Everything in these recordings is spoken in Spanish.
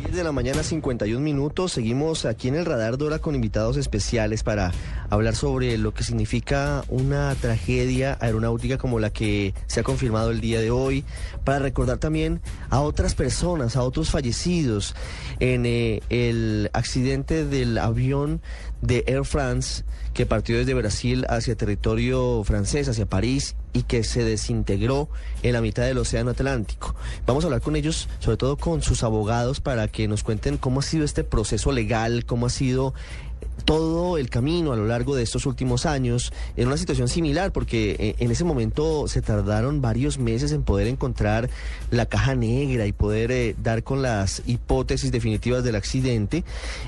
10 de la mañana, 51 minutos. Seguimos aquí en el Radar Dora con invitados especiales para hablar sobre lo que significa una tragedia aeronáutica como la que se ha confirmado el día de hoy, para recordar también a otras personas, a otros fallecidos en eh, el accidente del avión de Air France que partió desde Brasil hacia territorio francés, hacia París, y que se desintegró en la mitad del Océano Atlántico. Vamos a hablar con ellos, sobre todo con sus abogados, para que nos cuenten cómo ha sido este proceso legal, cómo ha sido todo el camino a lo largo de estos últimos años en una situación similar, porque eh, en ese momento se tardaron varios meses en poder encontrar la caja negra y poder eh, dar con las hipótesis definitivas del accidente.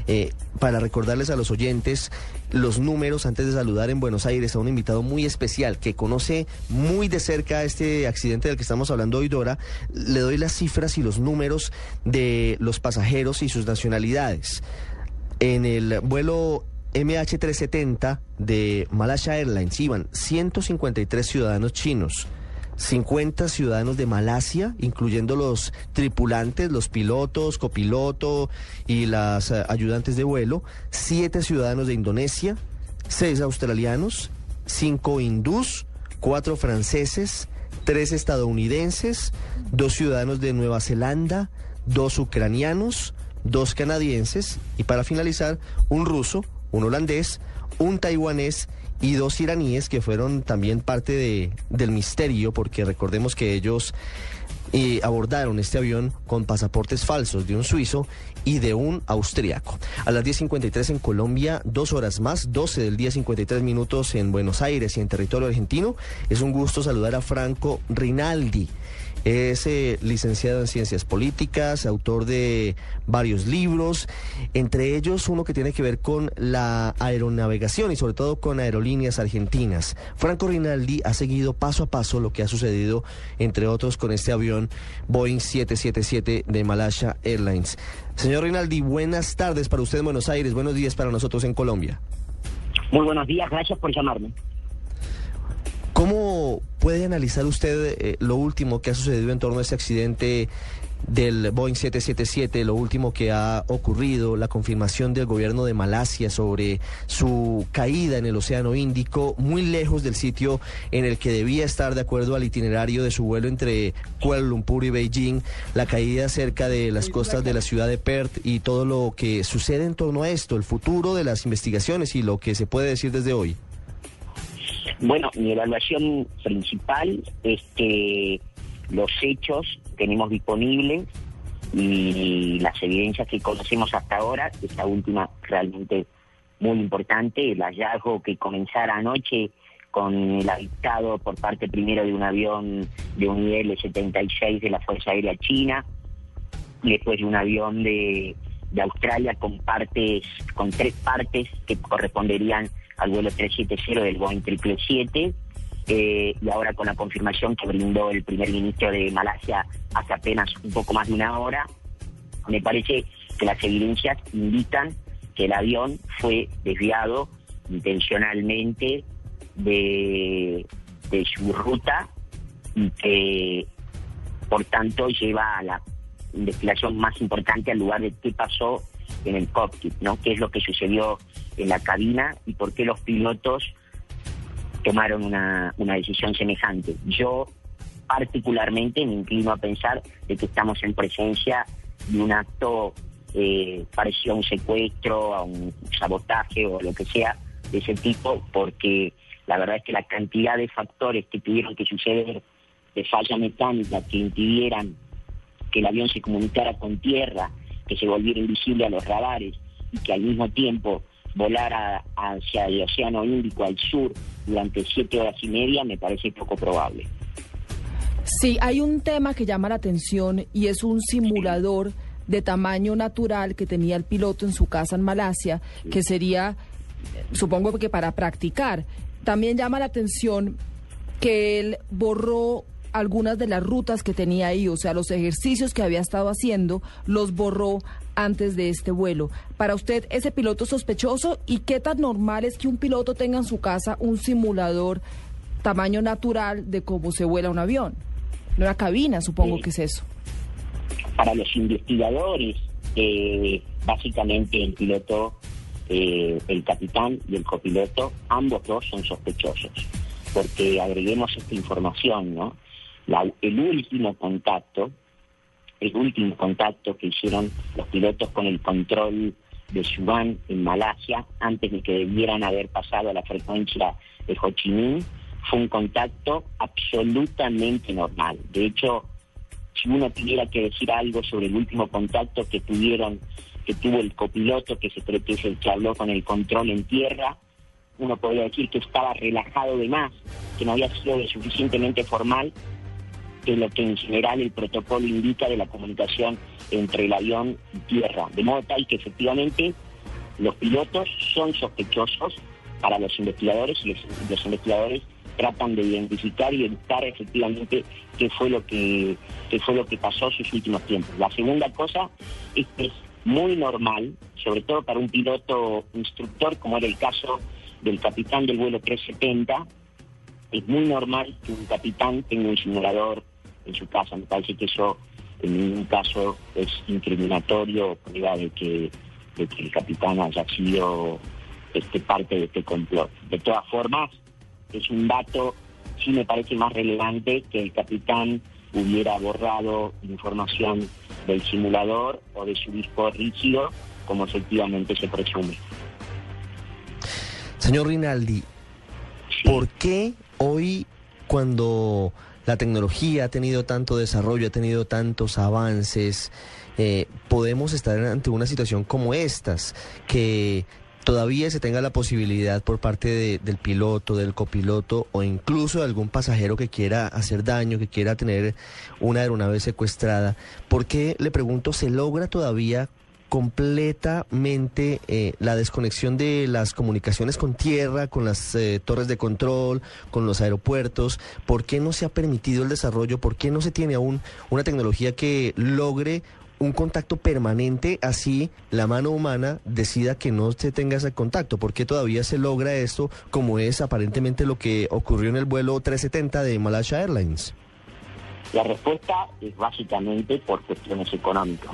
Eh, para recordarles a los oyentes los números antes de saludar en Buenos Aires a un invitado muy especial que conoce muy de cerca este accidente del que estamos hablando hoy, Dora, le doy las cifras y los números de los pasajeros y sus nacionalidades. En el vuelo MH370 de Malaysia Airlines iban 153 ciudadanos chinos. 50 ciudadanos de Malasia, incluyendo los tripulantes, los pilotos, copiloto y las eh, ayudantes de vuelo, 7 ciudadanos de Indonesia, 6 australianos, 5 hindús, 4 franceses, 3 estadounidenses, 2 ciudadanos de Nueva Zelanda, 2 ucranianos, 2 canadienses y para finalizar un ruso, un holandés, un taiwanés y dos iraníes que fueron también parte de, del misterio, porque recordemos que ellos eh, abordaron este avión con pasaportes falsos de un suizo y de un austriaco. A las 10.53 en Colombia, dos horas más, 12 del día 53 minutos en Buenos Aires y en territorio argentino. Es un gusto saludar a Franco Rinaldi. Es eh, licenciado en Ciencias Políticas, autor de varios libros, entre ellos uno que tiene que ver con la aeronavegación y sobre todo con aerolíneas argentinas. Franco Rinaldi ha seguido paso a paso lo que ha sucedido, entre otros, con este avión Boeing 777 de Malaysia Airlines. Señor Rinaldi, buenas tardes para usted en Buenos Aires, buenos días para nosotros en Colombia. Muy buenos días, gracias por llamarme. ¿Cómo puede analizar usted eh, lo último que ha sucedido en torno a ese accidente del Boeing 777, lo último que ha ocurrido, la confirmación del gobierno de Malasia sobre su caída en el Océano Índico, muy lejos del sitio en el que debía estar de acuerdo al itinerario de su vuelo entre Kuala Lumpur y Beijing, la caída cerca de las costas de la ciudad de Perth y todo lo que sucede en torno a esto, el futuro de las investigaciones y lo que se puede decir desde hoy. Bueno, mi evaluación principal es que los hechos tenemos disponibles y las evidencias que conocemos hasta ahora, esta última realmente muy importante, el hallazgo que comenzara anoche con el habitado por parte primero de un avión de un IL-76 de la Fuerza Aérea China, y después de un avión de, de Australia con partes, con tres partes que corresponderían al vuelo 370 del Boeing 777, eh, y ahora con la confirmación que brindó el primer ministro de Malasia hace apenas un poco más de una hora, me parece que las evidencias indican que el avión fue desviado intencionalmente de, de su ruta y que por tanto lleva a la investigación más importante al lugar de qué pasó en el cockpit, ¿no? ¿Qué es lo que sucedió en la cabina y por qué los pilotos tomaron una, una decisión semejante? Yo particularmente me inclino a pensar de que estamos en presencia de un acto eh, parecido a un secuestro, a un sabotaje o lo que sea de ese tipo, porque la verdad es que la cantidad de factores que tuvieron que suceder de falla mecánica que impidieran que el avión se comunicara con tierra, que se volviera invisible a los radares y que al mismo tiempo volara hacia el Océano Índico al sur durante siete horas y media me parece poco probable. Sí, hay un tema que llama la atención y es un simulador de tamaño natural que tenía el piloto en su casa en Malasia, que sería, supongo que para practicar. También llama la atención que él borró algunas de las rutas que tenía ahí, o sea, los ejercicios que había estado haciendo, los borró antes de este vuelo. Para usted, ese piloto sospechoso y qué tan normal es que un piloto tenga en su casa un simulador tamaño natural de cómo se vuela un avión. Una cabina, supongo que es eso. Para los investigadores, eh, básicamente el piloto, eh, el capitán y el copiloto, ambos dos son sospechosos. Porque agreguemos esta información, ¿no? El último contacto, el último contacto que hicieron los pilotos con el control de Suban en Malasia, antes de que debieran haber pasado a la frecuencia de Ho Chi Minh, fue un contacto absolutamente normal. De hecho, si uno tuviera que decir algo sobre el último contacto que tuvieron, que tuvo el copiloto, que se cree que es el que habló con el control en tierra, uno podría decir que estaba relajado de más, que no había sido suficientemente formal, que lo que en general el protocolo indica de la comunicación entre el avión y tierra. De modo tal que efectivamente los pilotos son sospechosos para los investigadores y los investigadores tratan de identificar y buscar efectivamente qué fue lo que qué fue lo que pasó en sus últimos tiempos. La segunda cosa es que es muy normal, sobre todo para un piloto instructor, como era el caso del capitán del vuelo 370, es muy normal que un capitán tenga un simulador en su casa. Me parece que eso en ningún caso es incriminatorio, prueba de que, de que el capitán haya sido este, parte de este complot. De todas formas, es un dato, sí me parece más relevante que el capitán hubiera borrado información del simulador o de su disco rígido, como efectivamente se presume. Señor Rinaldi, ¿por qué hoy cuando la tecnología ha tenido tanto desarrollo, ha tenido tantos avances, eh, podemos estar ante una situación como estas, que todavía se tenga la posibilidad por parte del piloto, del copiloto o incluso de algún pasajero que quiera hacer daño, que quiera tener una aeronave secuestrada. ¿Por qué, le pregunto, se logra todavía completamente eh, la desconexión de las comunicaciones con tierra, con las eh, torres de control, con los aeropuertos. ¿Por qué no se ha permitido el desarrollo? ¿Por qué no se tiene aún una tecnología que logre un contacto permanente, así la mano humana decida que no se tenga ese contacto. ¿Por qué todavía se logra esto como es aparentemente lo que ocurrió en el vuelo 370 de Malaysia Airlines? La respuesta es básicamente por cuestiones económicas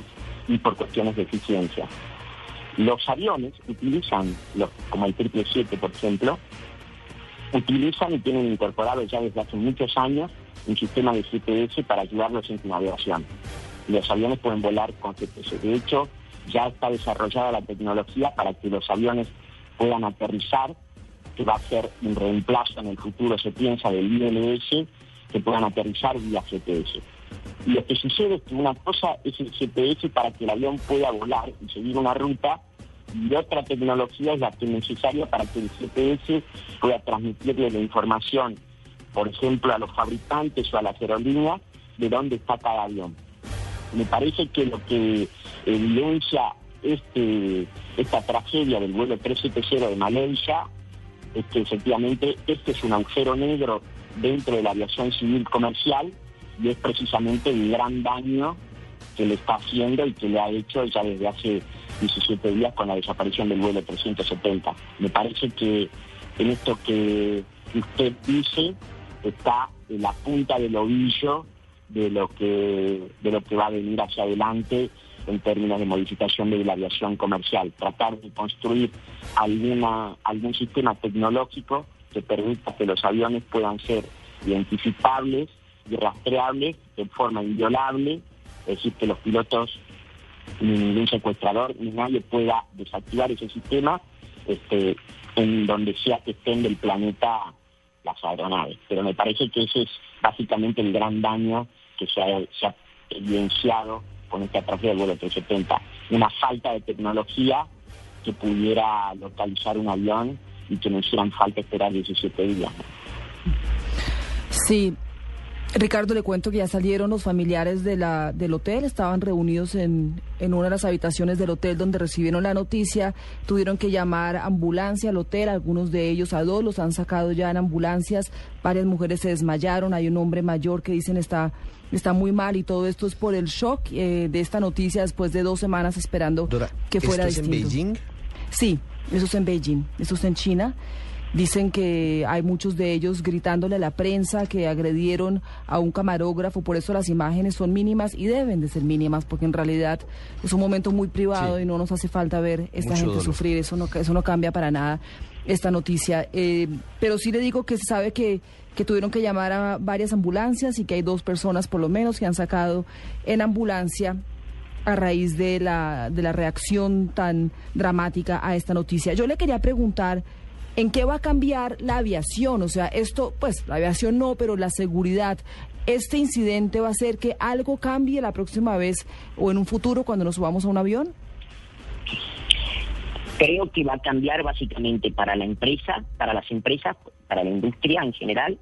y por cuestiones de eficiencia. Los aviones utilizan, como el 777 por ejemplo, utilizan y tienen incorporado ya desde hace muchos años un sistema de GPS para ayudarlos en su navegación. Los aviones pueden volar con GPS. De hecho, ya está desarrollada la tecnología para que los aviones puedan aterrizar, que va a ser un reemplazo en el futuro, se piensa, del ILS, que puedan aterrizar vía GPS. Lo que sucede es que una cosa es el GPS para que el avión pueda volar y seguir una ruta, y otra tecnología es la que es necesaria para que el GPS pueda transmitirle la información, por ejemplo, a los fabricantes o a las aerolíneas de dónde está cada avión. Me parece que lo que evidencia este, esta tragedia del vuelo 370 de Malaysia es que efectivamente este es un agujero negro dentro de la aviación civil comercial y es precisamente el gran daño que le está haciendo y que le ha hecho ya desde hace 17 días con la desaparición del vuelo 370. Me parece que en esto que usted dice está en la punta del ovillo de lo que de lo que va a venir hacia adelante en términos de modificación de la aviación comercial, tratar de construir alguna algún sistema tecnológico que permita que los aviones puedan ser identificables y de forma inviolable, es decir, que los pilotos, ni ningún secuestrador, ni nadie pueda desactivar ese sistema este, en donde sea que estén del planeta las aeronaves. Pero me parece que ese es básicamente el gran daño que se ha, evidenciado con esta tragedia del vuelo 370. Una falta de tecnología que pudiera localizar un avión y que no hicieran falta esperar 17 días. Sí, Ricardo, le cuento que ya salieron los familiares de la, del hotel, estaban reunidos en, en una de las habitaciones del hotel donde recibieron la noticia, tuvieron que llamar ambulancia al hotel, algunos de ellos a dos los han sacado ya en ambulancias, varias mujeres se desmayaron, hay un hombre mayor que dicen está, está muy mal y todo esto es por el shock eh, de esta noticia después de dos semanas esperando Dora, que fuera ¿esto es en. Beijing? Sí, eso es en Beijing, eso es en China. Dicen que hay muchos de ellos gritándole a la prensa que agredieron a un camarógrafo, por eso las imágenes son mínimas y deben de ser mínimas, porque en realidad es un momento muy privado Sí. y no nos hace falta ver esta Mucho gente dolor. sufrir, eso no, eso no cambia para nada esta noticia. Eh, pero sí le digo que se sabe que, que tuvieron que llamar a varias ambulancias y que hay dos personas por lo menos que han sacado en ambulancia a raíz de la, de la reacción tan dramática a esta noticia. Yo le quería preguntar, ¿en qué va a cambiar la aviación? O sea, esto, pues, la aviación no, pero la seguridad. ¿Este incidente va a hacer que algo cambie la próxima vez o en un futuro cuando nos subamos a un avión? Creo que va a cambiar básicamente para la empresa, para las empresas, para la industria en general,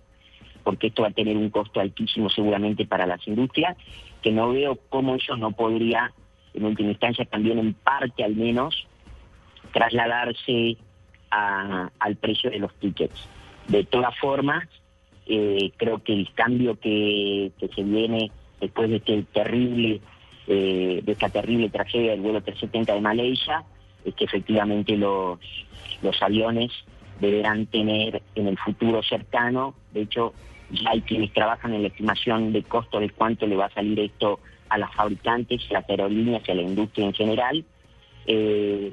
porque esto va a tener un costo altísimo seguramente para las industrias, que no veo cómo eso no podría, en última instancia, también en parte al menos, trasladarse al precio de los tickets. De todas formas, eh, creo que el cambio que, se viene después de este terrible, eh, de esta terrible tragedia del vuelo 370 de Malaysia, es que efectivamente los, los aviones deberán tener en el futuro cercano, de hecho ya hay quienes trabajan en la estimación de costo de cuánto le va a salir esto a las fabricantes, a las aerolíneas y a la industria en general, eh,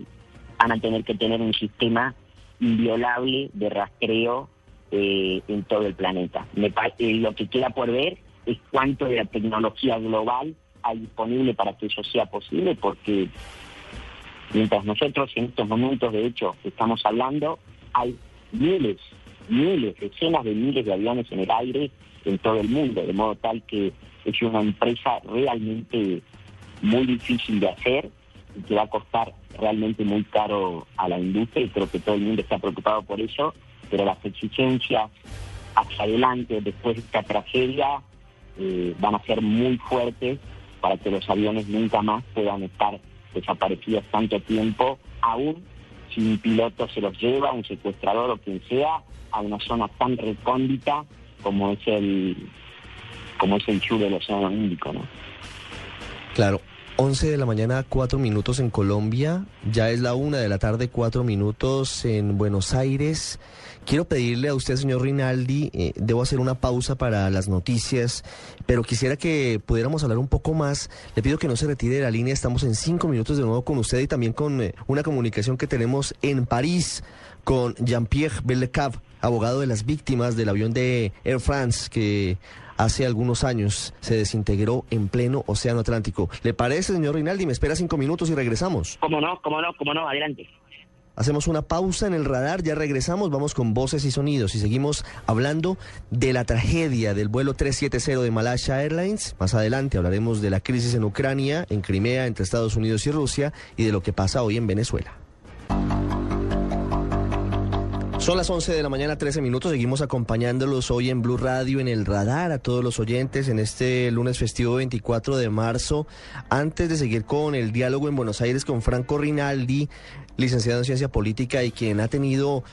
van a tener que tener un sistema inviolable de rastreo eh, en todo el planeta. Me eh, lo que queda por ver es cuánto de la tecnología global hay disponible para que eso sea posible, porque mientras nosotros en estos momentos, de hecho, estamos hablando, hay miles, miles, decenas de miles de aviones en el aire en todo el mundo, de modo tal que es una empresa realmente muy difícil de hacer y que va a costar realmente muy caro a la industria y creo que todo el mundo está preocupado por eso, pero las exigencias hacia adelante después de esta tragedia eh, van a ser muy fuertes para que los aviones nunca más puedan estar desaparecidos tanto tiempo, aún si un piloto se los lleva, un secuestrador o quien sea, a una zona tan recóndita como es el como es el sur del Océano Índico, ¿no? Claro. 11 de la mañana, 4 minutos en Colombia. Ya es la 1 de la tarde, 4 minutos en Buenos Aires. Quiero pedirle a usted, señor Rinaldi, eh, debo hacer una pausa para las noticias, pero quisiera que pudiéramos hablar un poco más. Le pido que no se retire de la línea. Estamos en 5 minutos de nuevo con usted y también con eh, una comunicación que tenemos en París con Jean-Pierre Bellecave, abogado de las víctimas del avión de Air France que hace algunos años se desintegró en pleno Océano Atlántico. ¿Le parece, señor Rinaldi? Me espera cinco minutos y regresamos. ¿Cómo no? ¿Cómo no? ¿Cómo no? Adelante. Hacemos una pausa en el radar, ya regresamos, vamos con voces y sonidos y seguimos hablando de la tragedia del vuelo 370 de Malaysia Airlines. Más adelante hablaremos de la crisis en Ucrania, en Crimea, entre Estados Unidos y Rusia y de lo que pasa hoy en Venezuela. Son las 11 de la mañana, 13 minutos. Seguimos acompañándolos hoy en Blue Radio, en el radar, a todos los oyentes en este lunes festivo 24 de marzo. Antes de seguir con el diálogo en Buenos Aires con Franco Rinaldi, licenciado en Ciencia Política y quien ha tenido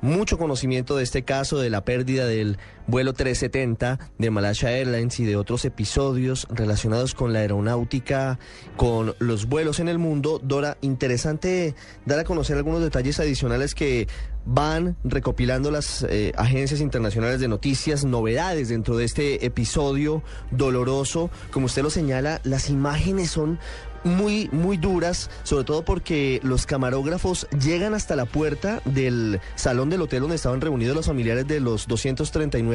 mucho conocimiento de este caso, de la pérdida del vuelo 370 de Malaysia Airlines y de otros episodios relacionados con la aeronáutica, con los vuelos en el mundo. Dora, interesante dar a conocer algunos detalles adicionales que van recopilando las eh, agencias internacionales de noticias, novedades dentro de este episodio doloroso. Como usted lo señala, las imágenes son muy, muy duras, sobre todo porque los camarógrafos llegan hasta la puerta del salón del hotel donde estaban reunidos los familiares de los 239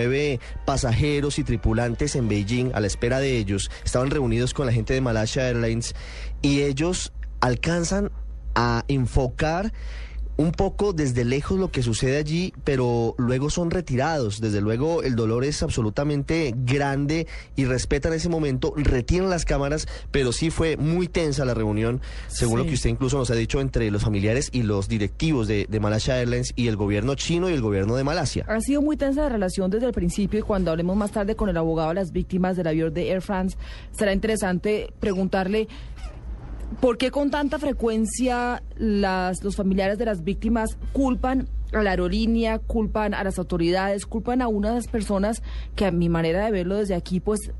pasajeros y tripulantes en Beijing a la espera de ellos. Estaban reunidos con la gente de Malaysia Airlines y ellos alcanzan a enfocar un poco desde lejos lo que sucede allí, pero luego son retirados. Desde luego el dolor es absolutamente grande y respetan ese momento, retiran las cámaras, pero sí fue muy tensa la reunión, según lo que usted incluso nos ha dicho, entre los familiares y los directivos de, de Malaysia Airlines y el gobierno chino y el gobierno de Malasia. Ha sido muy tensa la relación desde el principio y cuando hablemos más tarde con el abogado de las víctimas del avión de Air France, será interesante preguntarle ¿Por qué con tanta frecuencia las, los familiares de las víctimas culpan a la aerolínea, culpan a las autoridades, culpan a unas personas que a mi manera de verlo desde aquí, pues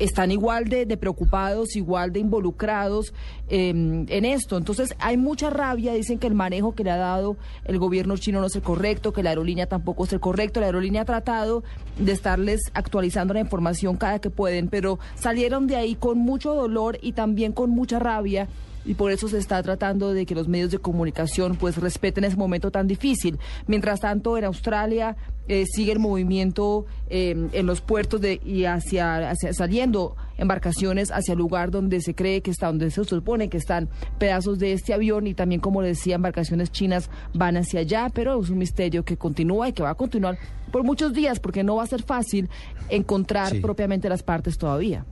están igual de, preocupados, igual de involucrados em, en esto. Entonces hay mucha rabia, dicen que el manejo que le ha dado el gobierno chino no es el correcto, que la aerolínea tampoco es el correcto. La aerolínea ha tratado de estarles actualizando la información cada que pueden, pero salieron de ahí con mucho dolor y también con mucha rabia y por eso se está tratando de que los medios de comunicación pues respeten ese momento tan difícil. Mientras tanto, en Australia eh, sigue el movimiento eh, en los puertos de, y hacia, saliendo embarcaciones hacia el lugar donde se cree que está, donde se supone que están pedazos de este avión y también, como decía, embarcaciones chinas van hacia allá, pero es un misterio que continúa y que va a continuar por muchos días porque no va a ser fácil encontrar propiamente las partes todavía.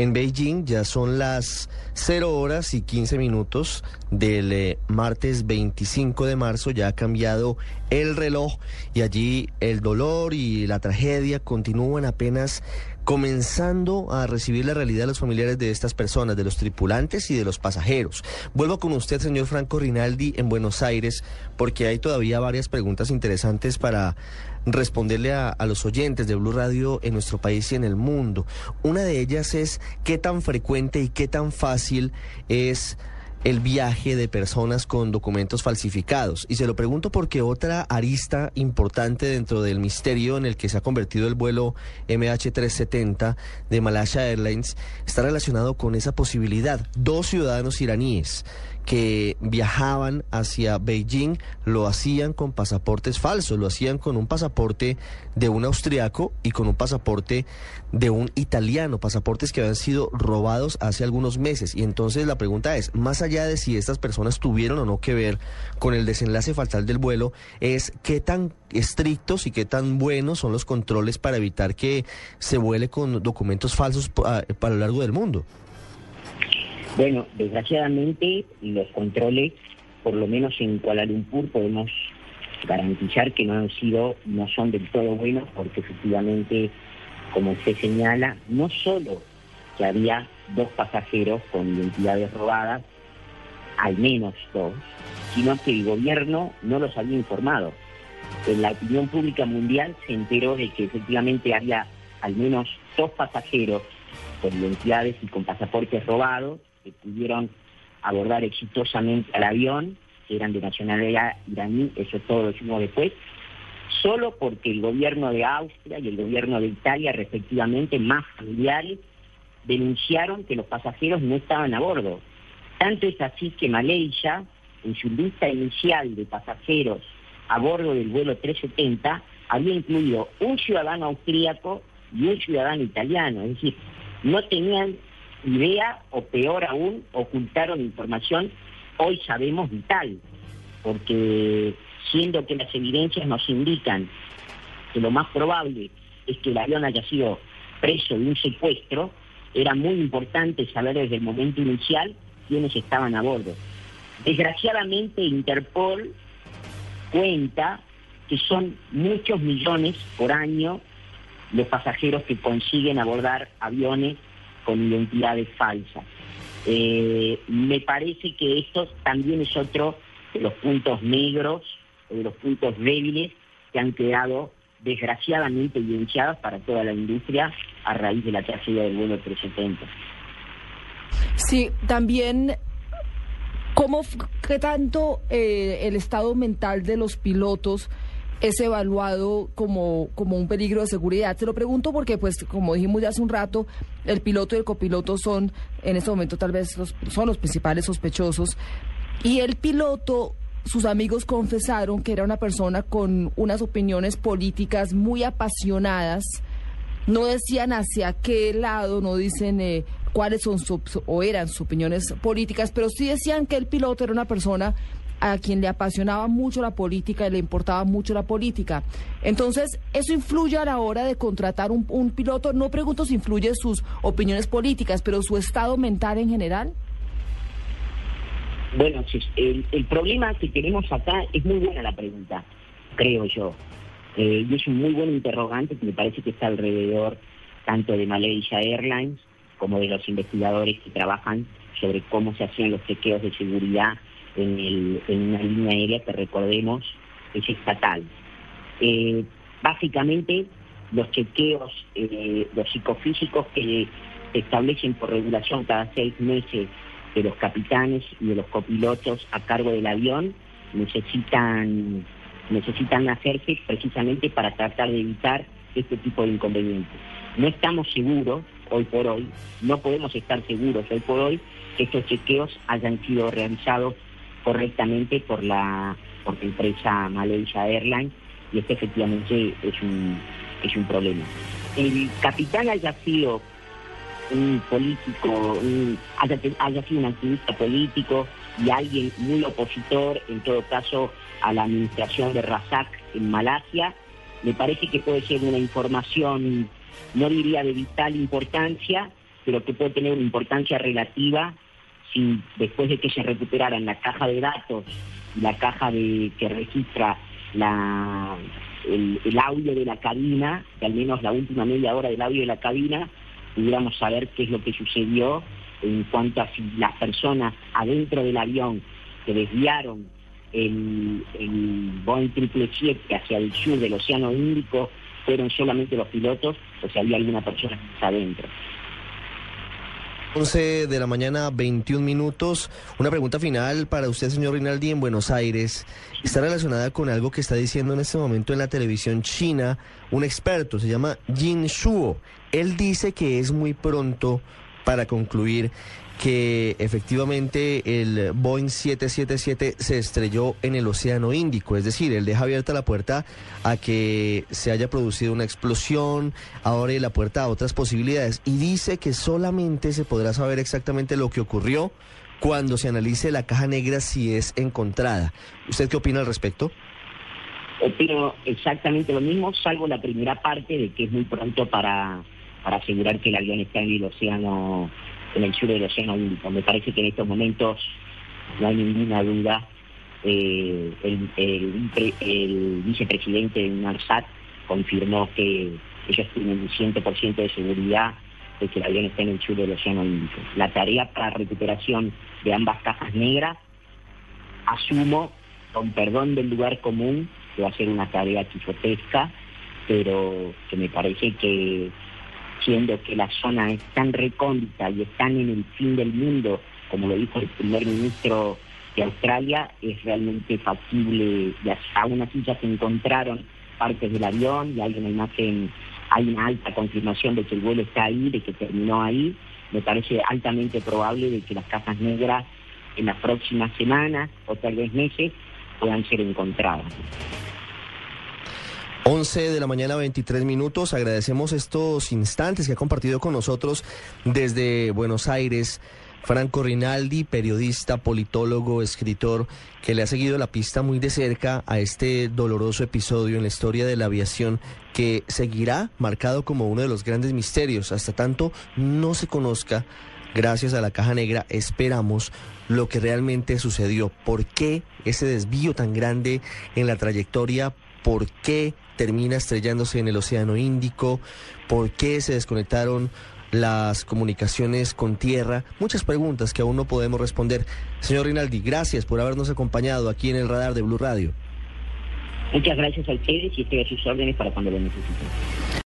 En Beijing ya son las 0 horas y 15 minutos del eh, martes 25 de marzo. Ya ha cambiado el reloj y allí el dolor y la tragedia continúan apenas comenzando a recibir la realidad de los familiares de estas personas, de los tripulantes y de los pasajeros. Vuelvo con usted, señor Franco Rinaldi, en Buenos Aires, porque hay todavía varias preguntas interesantes para responderle a, los oyentes de Blue Radio en nuestro país y en el mundo. Una de ellas es qué tan frecuente y qué tan fácil es el viaje de personas con documentos falsificados. Y se lo pregunto porque otra arista importante dentro del misterio en el que se ha convertido el vuelo MH370 de Malaysia Airlines está relacionado con esa posibilidad. Dos ciudadanos iraníes que viajaban hacia Beijing lo hacían con pasaportes falsos, lo hacían con un pasaporte de un austriaco y con un pasaporte de un italiano, pasaportes que habían sido robados hace algunos meses. Y entonces la pregunta es, más allá de si estas personas tuvieron o no que ver con el desenlace fatal del vuelo, es qué tan estrictos y qué tan buenos son los controles para evitar que se vuele con documentos falsos para lo largo del mundo. Bueno, desgraciadamente los controles, por lo menos en Kuala Lumpur, podemos garantizar que no han sido, no son del todo buenos, porque efectivamente, como usted señala, no solo que había dos pasajeros con identidades robadas, al menos dos, sino que el gobierno no los había informado. En la opinión pública mundial se enteró de que efectivamente había al menos dos pasajeros con identidades y con pasaportes robados que pudieron abordar exitosamente al avión, que eran de nacionalidad iraní, eso todo lo hicimos después, solo porque el gobierno de Austria y el gobierno de Italia, respectivamente, más familiares, denunciaron que los pasajeros no estaban a bordo. Tanto es así que Malaysia, en su lista inicial de pasajeros a bordo del vuelo 370, había incluido un ciudadano austríaco y un ciudadano italiano. Es decir, no tenían idea o peor aún, ocultaron información, hoy sabemos vital, porque siendo que las evidencias nos indican que lo más probable es que el avión haya sido preso de un secuestro, era muy importante saber desde el momento inicial quiénes estaban a bordo. Desgraciadamente Interpol cuenta que son muchos millones por año los pasajeros que consiguen abordar aviones con identidades falsas. Eh, me parece que esto también es otro de los puntos negros, de los puntos débiles que han quedado desgraciadamente evidenciados para toda la industria a raíz de la tragedia del vuelo 370. Sí, también ¿Cómo, qué tanto eh, el estado mental de los pilotos es evaluado como, como un peligro de seguridad. Te lo pregunto porque, pues, como dijimos ya hace un rato, el piloto y el copiloto son, en este momento tal vez, los, son los principales sospechosos. Y el piloto, sus amigos confesaron que era una persona con unas opiniones políticas muy apasionadas. No decían hacia qué lado, no dicen eh, cuáles son o eran sus opiniones políticas, pero sí decían que el piloto era una persona a quien le apasionaba mucho la política y le importaba mucho la política. Entonces, ¿eso influye a la hora de contratar un, piloto? No pregunto si influye sus opiniones políticas, pero su estado mental en general. Bueno, el, el problema que tenemos acá es muy buena la pregunta, creo yo. Eh, y es un muy buen interrogante que me parece que está alrededor tanto de Malaysia Airlines como de los investigadores que trabajan sobre cómo se hacían los chequeos de seguridad en, el, en una línea aérea que recordemos es estatal. Eh, básicamente los chequeos, eh, los psicofísicos que se establecen por regulación cada seis meses de los capitanes y de los copilotos a cargo del avión necesitan necesitan hacerse precisamente para tratar de evitar este tipo de inconvenientes. No estamos seguros hoy por hoy, no podemos estar seguros hoy por hoy que estos chequeos hayan sido realizados correctamente por la, por la empresa Malaysia Airlines y este efectivamente es un, es un problema. El capitán haya sido un político, haya, haya sido un activista político y alguien muy opositor, en todo caso, a la administración de Razak en Malasia, me parece que puede ser una información, no diría de vital importancia, pero que puede tener una importancia relativa si después de que se recuperaran la caja de datos la caja de que registra la, el, el, audio de la cabina, que al menos la última media hora del audio de la cabina, pudiéramos saber qué es lo que sucedió en cuanto a si las personas adentro del avión que desviaron el, el Boeing 777 hacia el sur del Océano Índico fueron solamente los pilotos o si había alguna persona adentro. 11 de la mañana, 21 minutos. Una pregunta final para usted, señor Rinaldi, en Buenos Aires. Está relacionada con algo que está diciendo en este momento en la televisión china un experto, se llama Jin Shuo. Él dice que es muy pronto para concluir que efectivamente el Boeing 777 se estrelló en el Océano Índico, es decir, él deja abierta la puerta a que se haya producido una explosión, abre la puerta a otras posibilidades y dice que solamente se podrá saber exactamente lo que ocurrió cuando se analice la caja negra si es encontrada. ¿Usted qué opina al respecto? Opino exactamente lo mismo, salvo la primera parte de que es muy pronto para, para asegurar que el avión está en el océano en el sur del Océano Índico. Me parece que en estos momentos no hay ninguna duda. Eh, el, vicepresidente de NARSAT confirmó que ellos tienen un 100% de seguridad de que el avión está en el sur del Océano Índico. La tarea para recuperación de ambas cajas negras, asumo, con perdón del lugar común, que va a ser una tarea quijotesca, pero que me parece que siendo que la zona es tan recóndita y están en el fin del mundo, como lo dijo el primer ministro de Australia, es realmente factible, aún así ya se encontraron partes del avión y hay una imagen, hay una alta confirmación de que el vuelo está ahí, de que terminó ahí, me parece altamente probable de que las cajas negras en las próximas semanas o tal vez meses puedan ser encontradas. 11 de la mañana, 23 minutos. Agradecemos estos instantes que ha compartido con nosotros desde Buenos Aires. Franco Rinaldi, periodista, politólogo, escritor, que le ha seguido la pista muy de cerca a este doloroso episodio en la historia de la aviación que seguirá marcado como uno de los grandes misterios. Hasta tanto no se conozca, gracias a la caja negra, esperamos lo que realmente sucedió. ¿Por qué ese desvío tan grande en la trayectoria? ¿Por qué termina estrellándose en el Océano Índico, por qué se desconectaron las comunicaciones con tierra, muchas preguntas que aún no podemos responder. Señor Rinaldi, gracias por habernos acompañado aquí en el radar de Blue Radio. Muchas gracias a ustedes y estoy a sus órdenes para cuando lo necesiten.